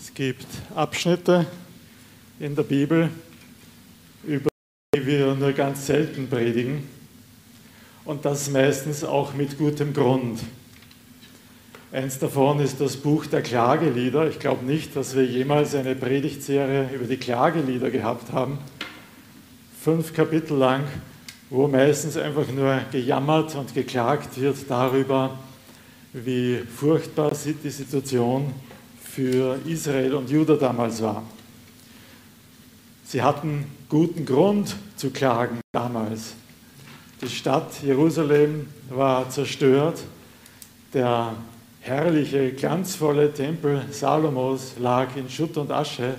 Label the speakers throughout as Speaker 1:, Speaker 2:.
Speaker 1: Es gibt Abschnitte in der Bibel, über die wir nur ganz selten predigen und das meistens auch mit gutem Grund. Eins davon ist das Buch der Klagelieder. Ich glaube nicht, dass wir jemals eine Predigtserie über die Klagelieder gehabt haben. Fünf Kapitel lang, wo meistens einfach nur gejammert und geklagt wird darüber, wie furchtbar die Situation für Israel und Juda damals war. Sie hatten guten Grund zu klagen damals. Die Stadt Jerusalem war zerstört. Der herrliche, glanzvolle Tempel Salomos lag in Schutt und Asche.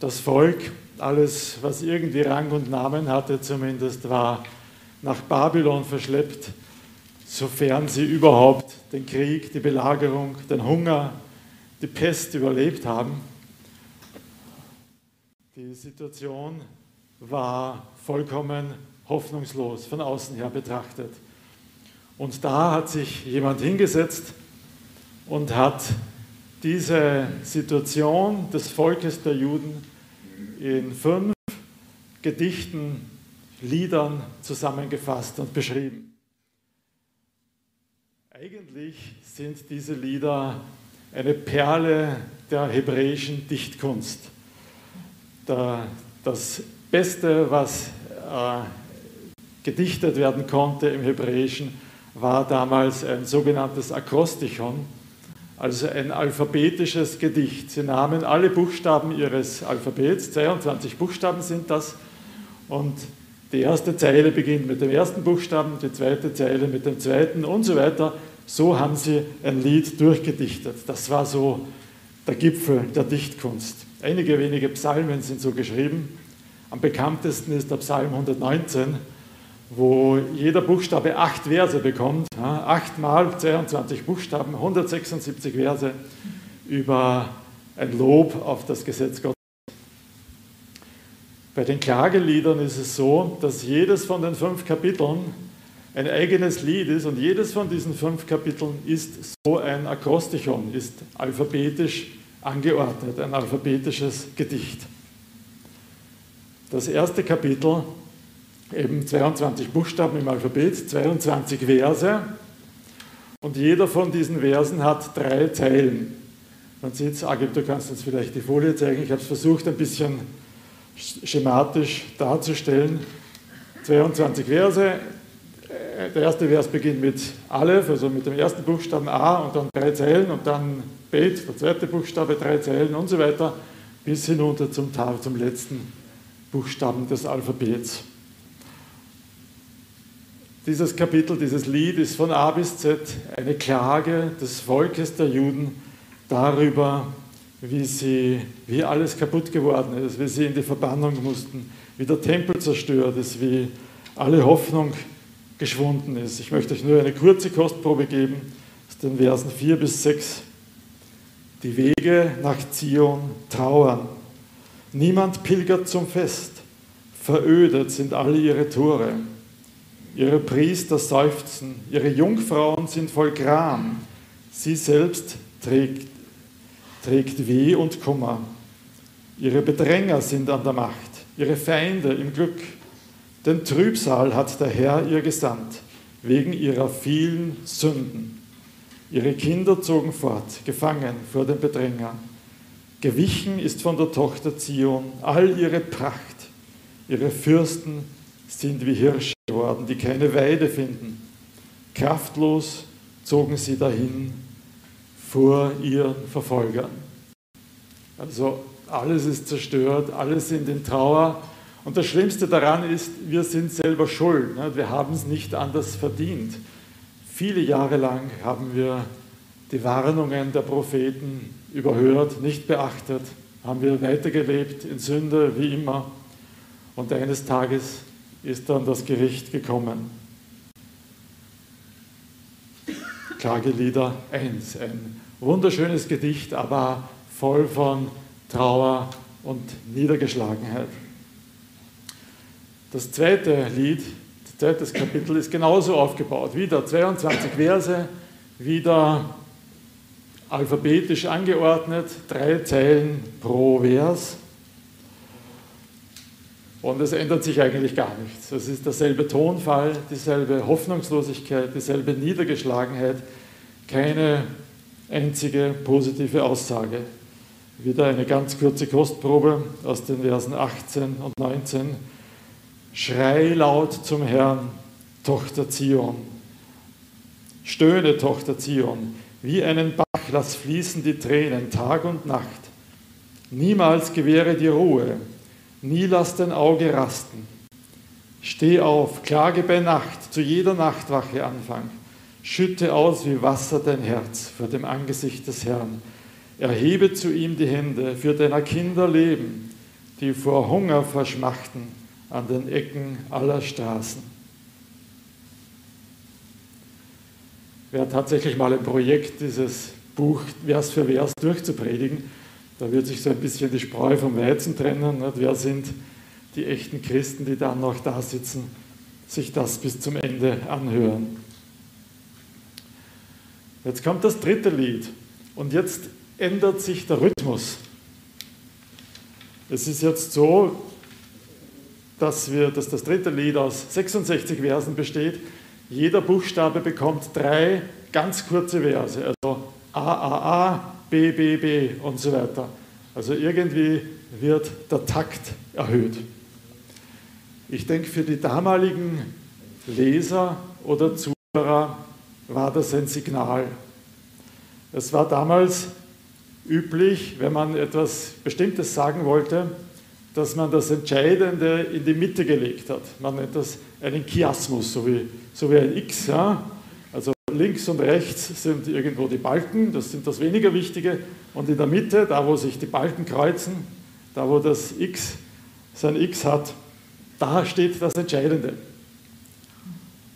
Speaker 1: Das Volk, alles, was irgendwie Rang und Namen hatte zumindest, war nach Babylon verschleppt, sofern sie überhaupt den Krieg, die Belagerung, den Hunger, die Pest überlebt haben. Die Situation war vollkommen hoffnungslos von außen her betrachtet. Und da hat sich jemand hingesetzt und hat diese Situation des Volkes der Juden in fünf Gedichten, Liedern zusammengefasst und beschrieben. Eigentlich sind diese Lieder eine Perle der hebräischen Dichtkunst. Das Beste, was äh, gedichtet werden konnte im Hebräischen, war damals ein sogenanntes Akrostichon, also ein alphabetisches Gedicht. Sie nahmen alle Buchstaben ihres Alphabets, 22 Buchstaben sind das, und die erste Zeile beginnt mit dem ersten Buchstaben, die zweite Zeile mit dem zweiten und so weiter. So haben sie ein Lied durchgedichtet. Das war so der Gipfel der Dichtkunst. Einige wenige Psalmen sind so geschrieben. Am bekanntesten ist der Psalm 119, wo jeder Buchstabe acht Verse bekommt. Acht mal 22 Buchstaben, 176 Verse über ein Lob auf das Gesetz Gottes. Bei den Klageliedern ist es so, dass jedes von den fünf Kapiteln ein eigenes Lied ist und jedes von diesen fünf Kapiteln ist so ein Akrostichon, ist alphabetisch angeordnet, ein alphabetisches Gedicht. Das erste Kapitel, eben 22 Buchstaben im Alphabet, 22 Verse und jeder von diesen Versen hat drei Zeilen. Man sieht es, Agib, du kannst uns vielleicht die Folie zeigen. Ich habe es versucht, ein bisschen schematisch darzustellen. 22 Verse, der erste Vers beginnt mit Aleph, also mit dem ersten Buchstaben A und dann drei Zeilen und dann Bet, der zweite Buchstabe, drei Zeilen und so weiter, bis hinunter zum, zum letzten Buchstaben des Alphabets. Dieses Kapitel, dieses Lied ist von A bis Z eine Klage des Volkes der Juden darüber, wie, sie, wie alles kaputt geworden ist, wie sie in die Verbannung mussten, wie der Tempel zerstört ist, wie alle Hoffnung geschwunden ist. Ich möchte euch nur eine kurze Kostprobe geben aus den Versen 4 bis 6. Die Wege nach Zion trauern. Niemand pilgert zum Fest. Verödet sind alle ihre Tore. Ihre Priester seufzen. Ihre Jungfrauen sind voll Gram. Sie selbst trägt, trägt Weh und Kummer. Ihre Bedränger sind an der Macht. Ihre Feinde im Glück. Den Trübsal hat der Herr ihr gesandt, wegen ihrer vielen Sünden. Ihre Kinder zogen fort, gefangen vor dem Bedränger. Gewichen ist von der Tochter Zion all ihre Pracht. Ihre Fürsten sind wie Hirsche geworden, die keine Weide finden. Kraftlos zogen sie dahin vor ihren Verfolgern. Also alles ist zerstört, alle sind in Trauer und das Schlimmste daran ist, wir sind selber schuld. Ne? Wir haben es nicht anders verdient. Viele Jahre lang haben wir die Warnungen der Propheten überhört, nicht beachtet, haben wir weitergelebt in Sünde wie immer. Und eines Tages ist dann das Gericht gekommen. Klagelieder 1, ein wunderschönes Gedicht, aber voll von Trauer und Niedergeschlagenheit. Das zweite Lied, das zweite Kapitel ist genauso aufgebaut. Wieder 22 Verse, wieder alphabetisch angeordnet, drei Zeilen pro Vers. Und es ändert sich eigentlich gar nichts. Es ist derselbe Tonfall, dieselbe Hoffnungslosigkeit, dieselbe Niedergeschlagenheit, keine einzige positive Aussage. Wieder eine ganz kurze Kostprobe aus den Versen 18 und 19. Schrei laut zum Herrn, Tochter Zion. Stöhne, Tochter Zion, wie einen Bach lass fließen die Tränen Tag und Nacht. Niemals gewähre die Ruhe, nie lass dein Auge rasten. Steh auf, klage bei Nacht, zu jeder Nachtwache Anfang. Schütte aus wie Wasser dein Herz vor dem Angesicht des Herrn. Erhebe zu ihm die Hände für deiner Kinder Leben, die vor Hunger verschmachten an den Ecken aller Straßen. Wer tatsächlich mal ein Projekt, dieses Buch Vers für Vers durchzupredigen, da wird sich so ein bisschen die Spreu vom Weizen trennen. Nicht? Wer sind die echten Christen, die dann noch da sitzen, sich das bis zum Ende anhören? Jetzt kommt das dritte Lied und jetzt ändert sich der Rhythmus. Es ist jetzt so, dass, wir, dass das dritte Lied aus 66 Versen besteht. Jeder Buchstabe bekommt drei ganz kurze Verse, also A, A, A, B, B, B und so weiter. Also irgendwie wird der Takt erhöht. Ich denke, für die damaligen Leser oder Zuhörer war das ein Signal. Es war damals üblich, wenn man etwas Bestimmtes sagen wollte, dass man das Entscheidende in die Mitte gelegt hat. Man nennt das einen Chiasmus, so wie, so wie ein X. Ja? Also links und rechts sind irgendwo die Balken, das sind das weniger Wichtige. Und in der Mitte, da wo sich die Balken kreuzen, da wo das X sein X hat, da steht das Entscheidende.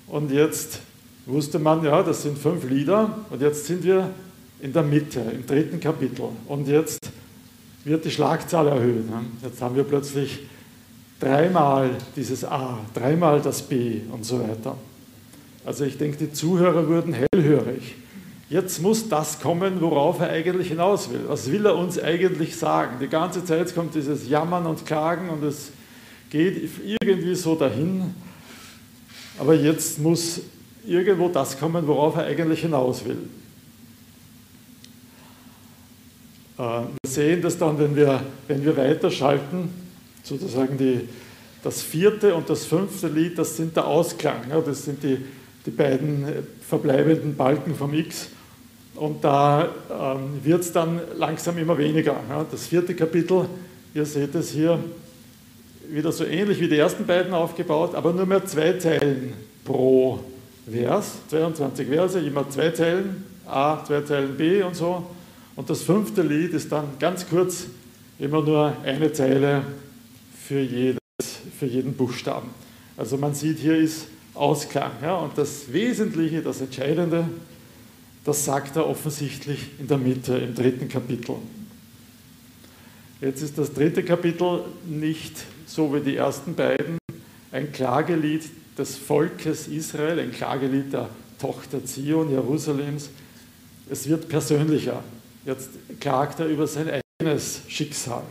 Speaker 1: Und jetzt wusste man, ja, das sind fünf Lieder und jetzt sind wir in der Mitte, im dritten Kapitel. Und jetzt wird die Schlagzahl erhöht. Jetzt haben wir plötzlich dreimal dieses A, dreimal das B und so weiter. Also ich denke, die Zuhörer wurden hellhörig. Jetzt muss das kommen, worauf er eigentlich hinaus will. Was will er uns eigentlich sagen? Die ganze Zeit kommt dieses Jammern und Klagen und es geht irgendwie so dahin. Aber jetzt muss irgendwo das kommen, worauf er eigentlich hinaus will. Äh, wir sehen das dann, wenn wir, wenn wir weiterschalten, sozusagen die, das vierte und das fünfte Lied, das sind der Ausklang, das sind die, die beiden verbleibenden Balken vom X. Und da ähm, wird es dann langsam immer weniger. Das vierte Kapitel, ihr seht es hier, wieder so ähnlich wie die ersten beiden aufgebaut, aber nur mehr zwei Zeilen pro Vers, 22 Verse, immer zwei Zeilen, A, zwei Zeilen B und so. Und das fünfte Lied ist dann ganz kurz immer nur eine Zeile für, jedes, für jeden Buchstaben. Also man sieht, hier ist Ausklang. Ja? Und das Wesentliche, das Entscheidende, das sagt er offensichtlich in der Mitte, im dritten Kapitel. Jetzt ist das dritte Kapitel nicht so wie die ersten beiden ein Klagelied des Volkes Israel, ein Klagelied der Tochter Zion, Jerusalems. Es wird persönlicher. Jetzt klagt er über sein eigenes Schicksal.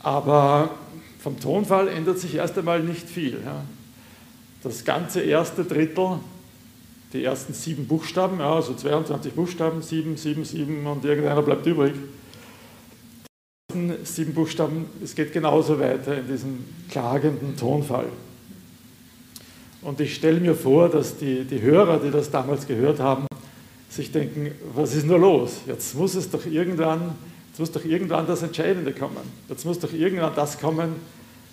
Speaker 1: Aber vom Tonfall ändert sich erst einmal nicht viel. Das ganze erste Drittel, die ersten sieben Buchstaben, ja, also 22 Buchstaben, sieben, sieben, sieben und irgendeiner bleibt übrig. Die ersten sieben Buchstaben, es geht genauso weiter in diesem klagenden Tonfall. Und ich stelle mir vor, dass die, die Hörer, die das damals gehört haben, sich denken, was ist nur los? Jetzt muss es doch irgendwann, jetzt muss doch irgendwann das Entscheidende kommen. Jetzt muss doch irgendwann das kommen,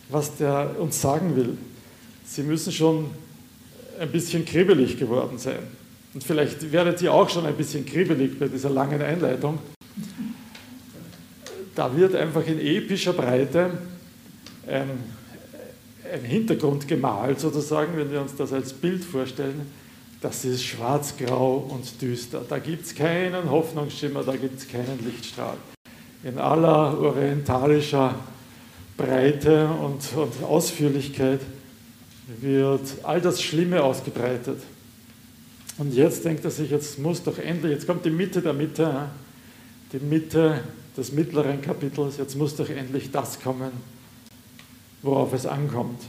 Speaker 1: was der uns sagen will. Sie müssen schon ein bisschen kribbelig geworden sein. Und vielleicht werdet ihr auch schon ein bisschen kribbelig bei dieser langen Einleitung. Da wird einfach in epischer Breite ein, ein Hintergrund gemalt, sozusagen, wenn wir uns das als Bild vorstellen das ist schwarz-grau und düster. Da gibt es keinen Hoffnungsschimmer, da gibt es keinen Lichtstrahl. In aller orientalischer Breite und, und Ausführlichkeit wird all das Schlimme ausgebreitet. Und jetzt denkt er sich, jetzt muss doch endlich, jetzt kommt die Mitte der Mitte, die Mitte des mittleren Kapitels, jetzt muss doch endlich das kommen, worauf es ankommt.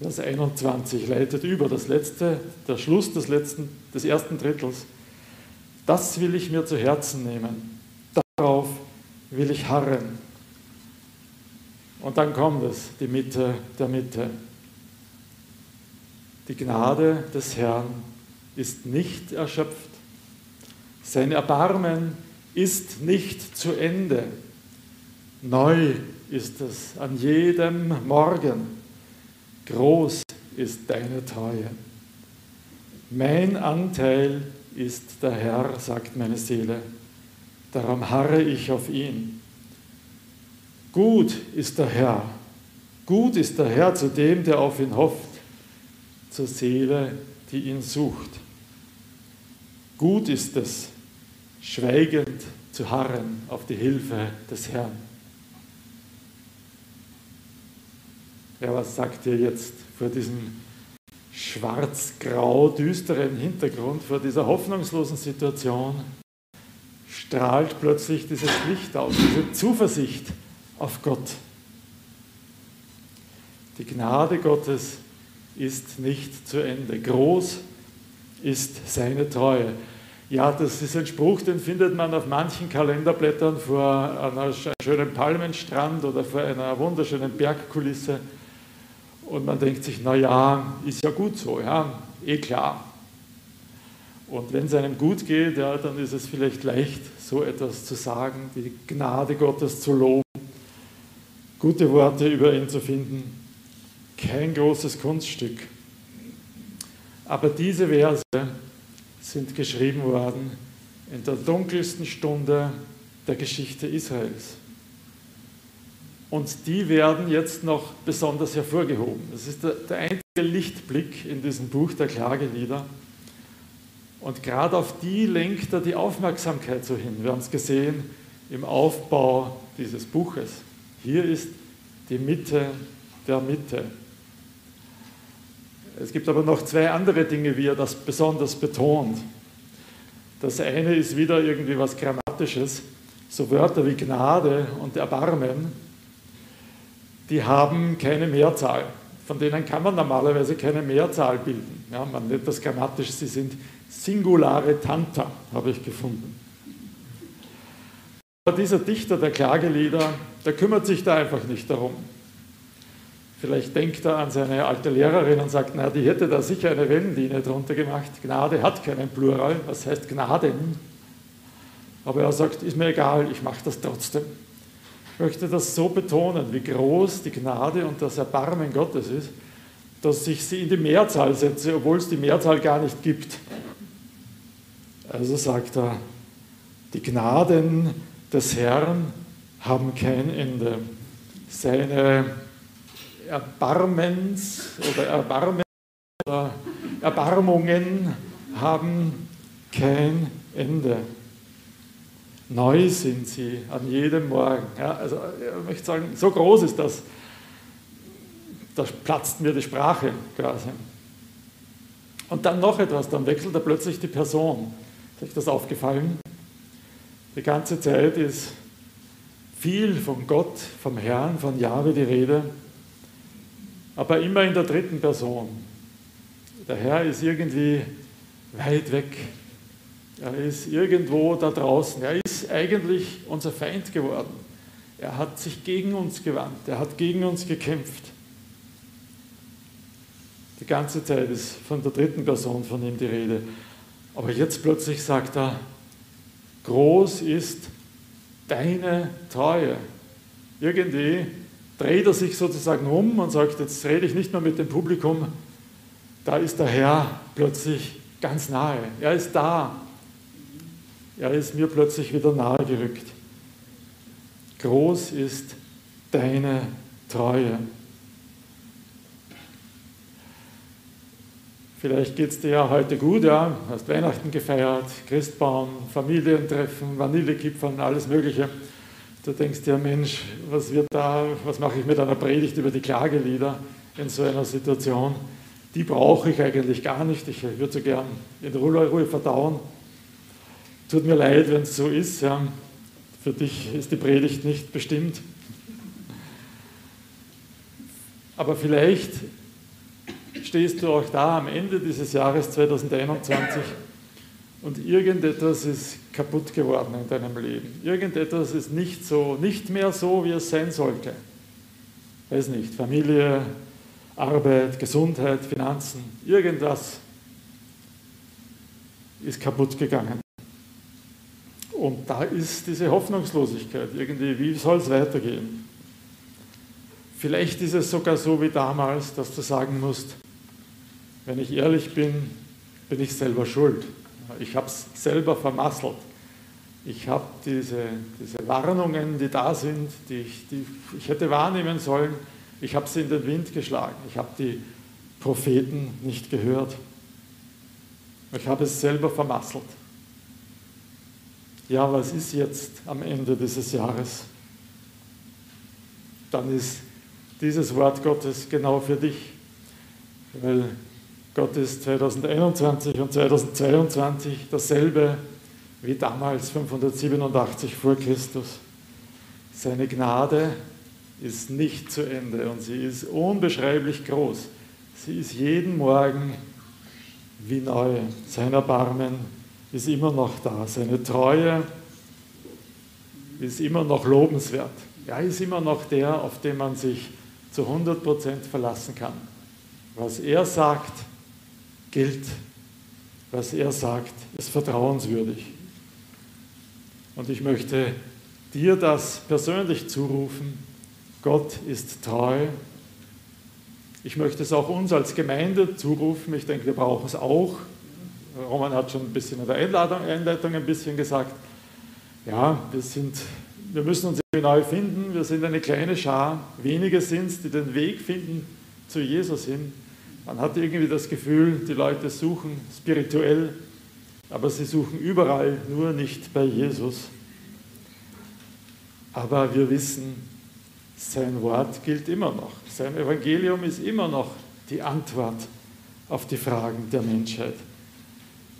Speaker 1: Vers 21 leitet über das letzte, der Schluss des, letzten, des ersten Drittels. Das will ich mir zu Herzen nehmen. Darauf will ich harren. Und dann kommt es, die Mitte der Mitte. Die Gnade des Herrn ist nicht erschöpft. Sein Erbarmen ist nicht zu Ende. Neu ist es an jedem Morgen. Groß ist deine Treue. Mein Anteil ist der Herr, sagt meine Seele. Darum harre ich auf ihn. Gut ist der Herr. Gut ist der Herr zu dem, der auf ihn hofft, zur Seele, die ihn sucht. Gut ist es, schweigend zu harren auf die Hilfe des Herrn. Ja, was sagt ihr jetzt vor diesem schwarz-grau düsteren Hintergrund, vor dieser hoffnungslosen Situation? Strahlt plötzlich dieses Licht aus, diese Zuversicht auf Gott. Die Gnade Gottes ist nicht zu Ende. Groß ist seine Treue. Ja, das ist ein Spruch, den findet man auf manchen Kalenderblättern vor einem schönen Palmenstrand oder vor einer wunderschönen Bergkulisse. Und man denkt sich, na ja, ist ja gut so, ja, eh klar. Und wenn es einem gut geht, ja, dann ist es vielleicht leicht, so etwas zu sagen, die Gnade Gottes zu loben, gute Worte über ihn zu finden. Kein großes Kunststück. Aber diese Verse sind geschrieben worden in der dunkelsten Stunde der Geschichte Israels. Und die werden jetzt noch besonders hervorgehoben. Das ist der, der einzige Lichtblick in diesem Buch der Klagelieder. Und gerade auf die lenkt er die Aufmerksamkeit so hin. Wir haben es gesehen im Aufbau dieses Buches. Hier ist die Mitte der Mitte. Es gibt aber noch zwei andere Dinge, wie er das besonders betont. Das eine ist wieder irgendwie was Grammatisches, so Wörter wie Gnade und Erbarmen die haben keine Mehrzahl. Von denen kann man normalerweise keine Mehrzahl bilden. Ja, man nennt das grammatisch, sie sind singulare Tanta, habe ich gefunden. Aber dieser Dichter der Klagelieder, der kümmert sich da einfach nicht darum. Vielleicht denkt er an seine alte Lehrerin und sagt, na, die hätte da sicher eine Wellenlinie drunter gemacht. Gnade hat keinen Plural, was heißt Gnaden? Aber er sagt, ist mir egal, ich mache das trotzdem möchte das so betonen, wie groß die Gnade und das Erbarmen Gottes ist, dass ich sie in die Mehrzahl setze, obwohl es die Mehrzahl gar nicht gibt. Also sagt er, die Gnaden des Herrn haben kein Ende. Seine Erbarmens oder Erbarmen oder Erbarmungen haben kein Ende. Neu sind sie an jedem Morgen. Ja, also ich möchte sagen, so groß ist das, da platzt mir die Sprache quasi. Und dann noch etwas, dann wechselt er plötzlich die Person. Ist euch das aufgefallen? Die ganze Zeit ist viel von Gott, vom Herrn, von Jahwe die Rede, aber immer in der dritten Person. Der Herr ist irgendwie weit weg, er ist irgendwo da draußen. Er ist eigentlich unser Feind geworden. Er hat sich gegen uns gewandt. Er hat gegen uns gekämpft. Die ganze Zeit ist von der dritten Person von ihm die Rede. Aber jetzt plötzlich sagt er, groß ist deine Treue. Irgendwie dreht er sich sozusagen um und sagt, jetzt rede ich nicht mehr mit dem Publikum, da ist der Herr plötzlich ganz nahe. Er ist da. Er ist mir plötzlich wieder nahe gerückt. Groß ist deine Treue. Vielleicht geht es dir ja heute gut, ja, hast Weihnachten gefeiert, Christbaum, Familientreffen, Vanillekipferl, alles Mögliche. Du denkst dir, Mensch, was wird da, was mache ich mit einer Predigt über die Klagelieder in so einer Situation? die brauche ich eigentlich gar nicht. Ich würde so gern in Ruhe verdauen. Tut mir leid, wenn es so ist. Ja. Für dich ist die Predigt nicht bestimmt. Aber vielleicht stehst du auch da am Ende dieses Jahres 2021 und irgendetwas ist kaputt geworden in deinem Leben. Irgendetwas ist nicht so, nicht mehr so, wie es sein sollte. Weiß nicht, Familie, Arbeit, Gesundheit, Finanzen, irgendwas ist kaputt gegangen. Und da ist diese Hoffnungslosigkeit irgendwie, wie soll es weitergehen? Vielleicht ist es sogar so wie damals, dass du sagen musst, wenn ich ehrlich bin, bin ich selber schuld. Ich habe es selber vermasselt. Ich habe diese, diese Warnungen, die da sind, die ich, die ich hätte wahrnehmen sollen, ich habe sie in den Wind geschlagen. Ich habe die Propheten nicht gehört. Ich habe es selber vermasselt. Ja, was ist jetzt am Ende dieses Jahres? Dann ist dieses Wort Gottes genau für dich, weil Gott ist 2021 und 2022 dasselbe wie damals 587 vor Christus. Seine Gnade ist nicht zu Ende und sie ist unbeschreiblich groß. Sie ist jeden Morgen wie neu. Sein Erbarmen ist immer noch da. Seine Treue ist immer noch lobenswert. Er ist immer noch der, auf den man sich zu 100% verlassen kann. Was er sagt, gilt. Was er sagt, ist vertrauenswürdig. Und ich möchte dir das persönlich zurufen. Gott ist treu. Ich möchte es auch uns als Gemeinde zurufen. Ich denke, wir brauchen es auch. Roman hat schon ein bisschen in der Einladung, Einleitung ein bisschen gesagt. Ja, wir, sind, wir müssen uns neu finden. Wir sind eine kleine Schar. Wenige sind es, die den Weg finden zu Jesus hin. Man hat irgendwie das Gefühl, die Leute suchen spirituell, aber sie suchen überall, nur nicht bei Jesus. Aber wir wissen, sein Wort gilt immer noch. Sein Evangelium ist immer noch die Antwort auf die Fragen der Menschheit.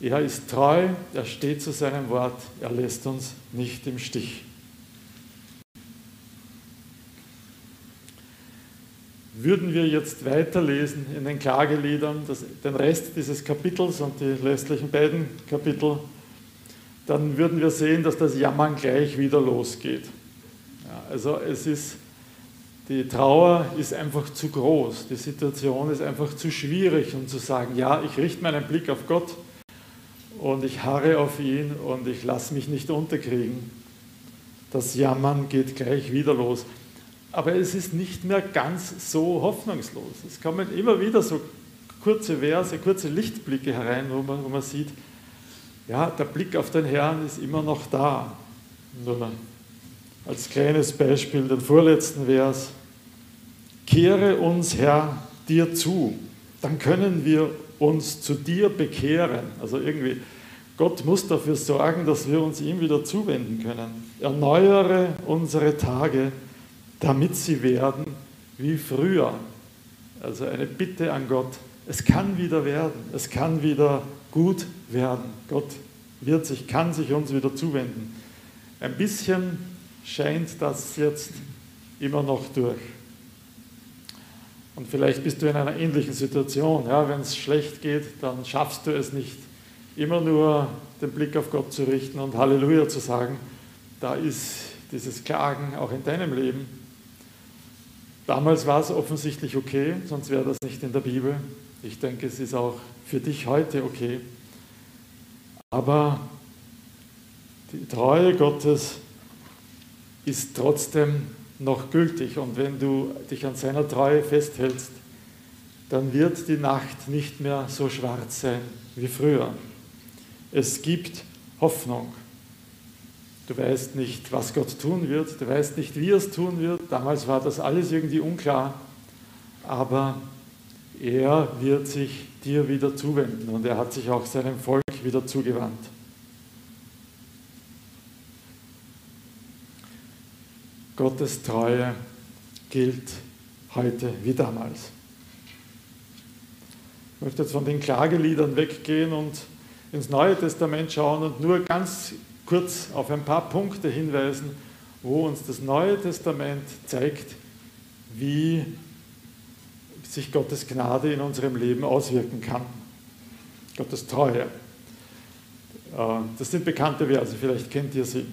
Speaker 1: Er ist treu, er steht zu seinem Wort, er lässt uns nicht im Stich. Würden wir jetzt weiterlesen in den Klageliedern, das, den Rest dieses Kapitels und die restlichen beiden Kapitel, dann würden wir sehen, dass das Jammern gleich wieder losgeht. Ja, also es ist die Trauer ist einfach zu groß, die Situation ist einfach zu schwierig, um zu sagen, ja, ich richte meinen Blick auf Gott und ich harre auf ihn und ich lasse mich nicht unterkriegen. Das Jammern geht gleich wieder los. Aber es ist nicht mehr ganz so hoffnungslos. Es kommen immer wieder so kurze Verse, kurze Lichtblicke herein, wo man, wo man sieht, ja, der Blick auf den Herrn ist immer noch da. Nur als kleines Beispiel den vorletzten Vers. Kehre uns, Herr, dir zu, dann können wir uns zu dir bekehren. Also irgendwie, Gott muss dafür sorgen, dass wir uns ihm wieder zuwenden können. Erneuere unsere Tage, damit sie werden wie früher. Also eine Bitte an Gott. Es kann wieder werden, es kann wieder gut werden. Gott wird sich, kann sich uns wieder zuwenden. Ein bisschen scheint das jetzt immer noch durch. Und vielleicht bist du in einer ähnlichen Situation. Ja, Wenn es schlecht geht, dann schaffst du es nicht, immer nur den Blick auf Gott zu richten und Halleluja zu sagen. Da ist dieses Klagen auch in deinem Leben. Damals war es offensichtlich okay, sonst wäre das nicht in der Bibel. Ich denke, es ist auch für dich heute okay. Aber die Treue Gottes ist trotzdem noch gültig. Und wenn du dich an seiner Treue festhältst, dann wird die Nacht nicht mehr so schwarz sein wie früher. Es gibt Hoffnung. Du weißt nicht, was Gott tun wird, du weißt nicht, wie er es tun wird. Damals war das alles irgendwie unklar, aber er wird sich dir wieder zuwenden und er hat sich auch seinem Volk wieder zugewandt. Gottes Treue gilt heute wie damals. Ich möchte jetzt von den Klageliedern weggehen und ins Neue Testament schauen und nur ganz kurz auf ein paar Punkte hinweisen, wo uns das Neue Testament zeigt, wie sich Gottes Gnade in unserem Leben auswirken kann. Gottes Treue. Äh, das sind bekannte Verse, vielleicht kennt ihr sie.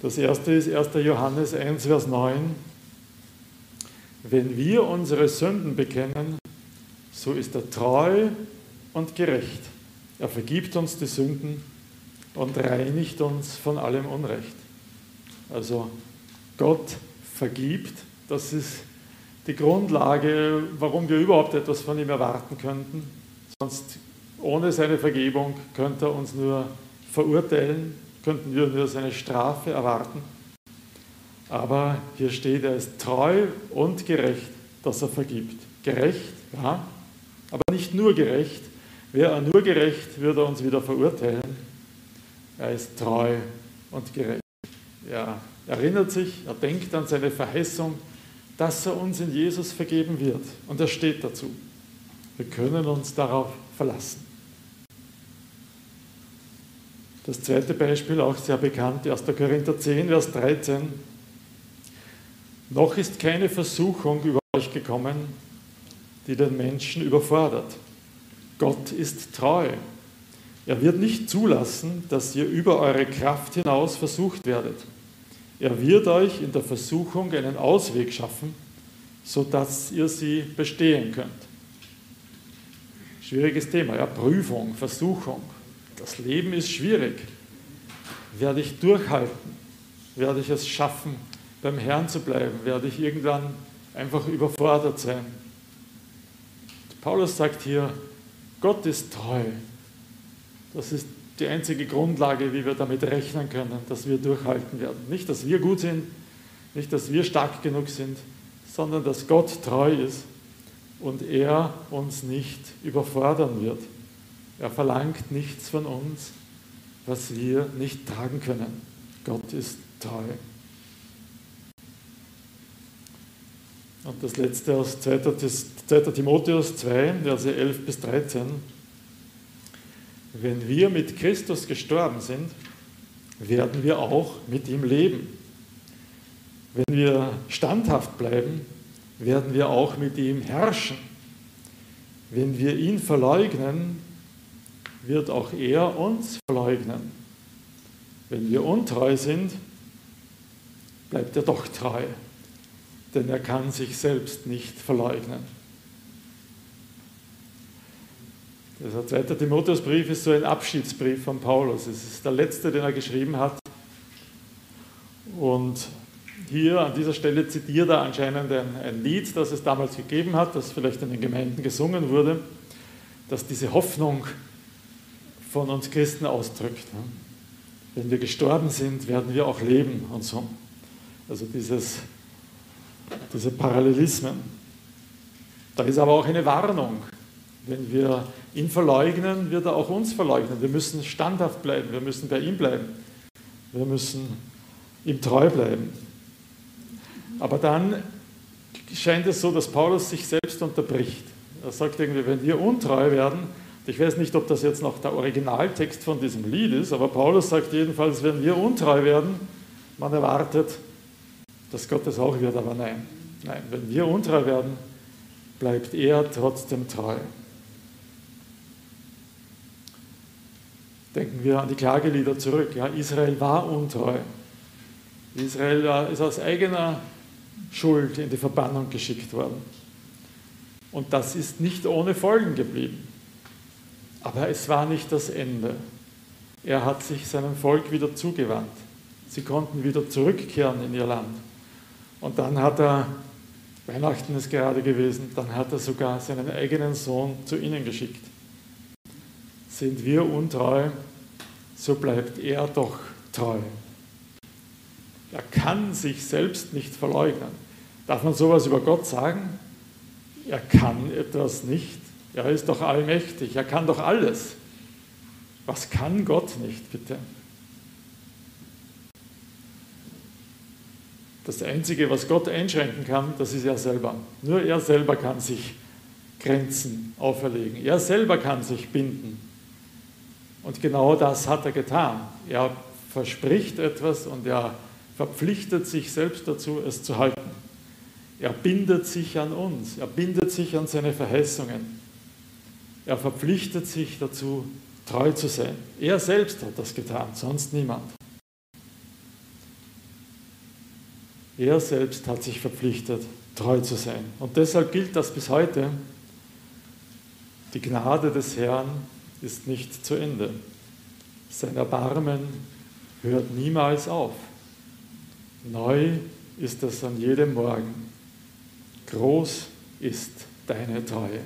Speaker 1: Das erste ist 1. Johannes 1, Vers 9. Wenn wir unsere Sünden bekennen, so ist er treu und gerecht. Er vergibt uns die Sünden und reinigt uns von allem Unrecht. Also Gott vergibt, das ist die Grundlage, warum wir überhaupt etwas von ihm erwarten könnten. Sonst ohne seine Vergebung könnte er uns nur verurteilen, könnten wir nur seine Strafe erwarten. Aber hier steht, er ist treu und gerecht, dass er vergibt. Gerecht, ja, aber nicht nur gerecht. Wäre er nur gerecht, würde er uns wieder verurteilen. Er ist treu und gerecht. Er erinnert sich, er denkt an seine Verheißung, dass er uns in Jesus vergeben wird. Und er steht dazu. Wir können uns darauf verlassen. Das zweite Beispiel, auch sehr bekannt, 1. Korinther 10, Vers 13. Noch ist keine Versuchung über euch gekommen, die den Menschen überfordert. Gott ist treu. Er wird nicht zulassen, dass ihr über eure Kraft hinaus versucht werdet. Er wird euch in der Versuchung einen Ausweg schaffen, sodass ihr sie bestehen könnt. Schwieriges Thema, ja, Prüfung, Versuchung. Das Leben ist schwierig. Werde ich durchhalten? Werde ich es schaffen, beim Herrn zu bleiben? Werde ich irgendwann einfach überfordert sein? Paulus sagt hier, Gott ist treu. Das ist die einzige Grundlage, wie wir damit rechnen können, dass wir durchhalten werden. Nicht, dass wir gut sind, nicht, dass wir stark genug sind, sondern dass Gott treu ist und er uns nicht überfordern wird. Er verlangt nichts von uns, was wir nicht tragen können. Gott ist treu. Und das letzte aus 2. Timotheus 2, Verse 11 bis 13. Wenn wir mit Christus gestorben sind, werden wir auch mit ihm leben. Wenn wir standhaft bleiben, werden wir auch mit ihm herrschen. Wenn wir ihn verleugnen, wird auch er uns verleugnen. Wenn wir untreu sind, bleibt er doch treu denn er kann sich selbst nicht verleugnen. Der zweite Timotheusbrief ist so ein Abschiedsbrief von Paulus. Es ist der letzte, den er geschrieben hat. Und hier an dieser Stelle zitiert er anscheinend ein, ein, Lied, das es damals gegeben hat, das vielleicht in den Gemeinden gesungen wurde, das diese Hoffnung von uns Christen ausdrückt. Ne? Wenn wir gestorben sind, werden wir auch leben und so. Also dieses diese Parallelismen. Da ist aber auch eine Warnung. Wenn wir ihn verleugnen, wird er auch uns verleugnen. Wir müssen standhaft bleiben, wir müssen bei ihm bleiben, wir müssen ihm treu bleiben. Aber dann scheint es so, dass Paulus sich selbst unterbricht. Er sagt irgendwie, wenn wir untreu werden, ich weiß nicht, ob das jetzt noch der Originaltext von diesem Lied ist, aber Paulus sagt jedenfalls, wenn wir untreu werden, man erwartet, dass Gott es auch wird, aber nein. Nein, wenn wir untreu werden, bleibt er trotzdem treu. Denken wir an die Klagelieder zurück. Ja, Israel war untreu. Israel ist aus eigener Schuld in die Verbannung geschickt worden. Und das ist nicht ohne Folgen geblieben. Aber es war nicht das Ende. Er hat sich seinem Volk wieder zugewandt. Sie konnten wieder zurückkehren in ihr Land. Und dann hat er, Weihnachten ist gerade gewesen, dann hat er sogar seinen eigenen Sohn zu ihnen geschickt. Sind wir untreu, so bleibt er doch treu. Er kann sich selbst nicht verleugnen. Darf man sowas über Gott sagen? Er kann etwas nicht. Er ist doch allmächtig. Er kann doch alles. Was kann Gott nicht, bitte? Das Einzige, was Gott einschränken kann, das ist er selber. Nur er selber kann sich Grenzen auferlegen. Er selber kann sich binden. Und genau das hat er getan. Er verspricht etwas und er verpflichtet sich selbst dazu, es zu halten. Er bindet sich an uns, er bindet sich an seine Verheißungen. Er verpflichtet sich dazu, treu zu sein. Er selbst hat das getan, sonst niemand. Er selbst hat sich verpflichtet, treu zu sein. Und deshalb gilt das bis heute. Die Gnade des Herrn ist nicht zu Ende. Sein Erbarmen hört niemals auf. Neu ist es an jedem Morgen. Groß ist deine Treue.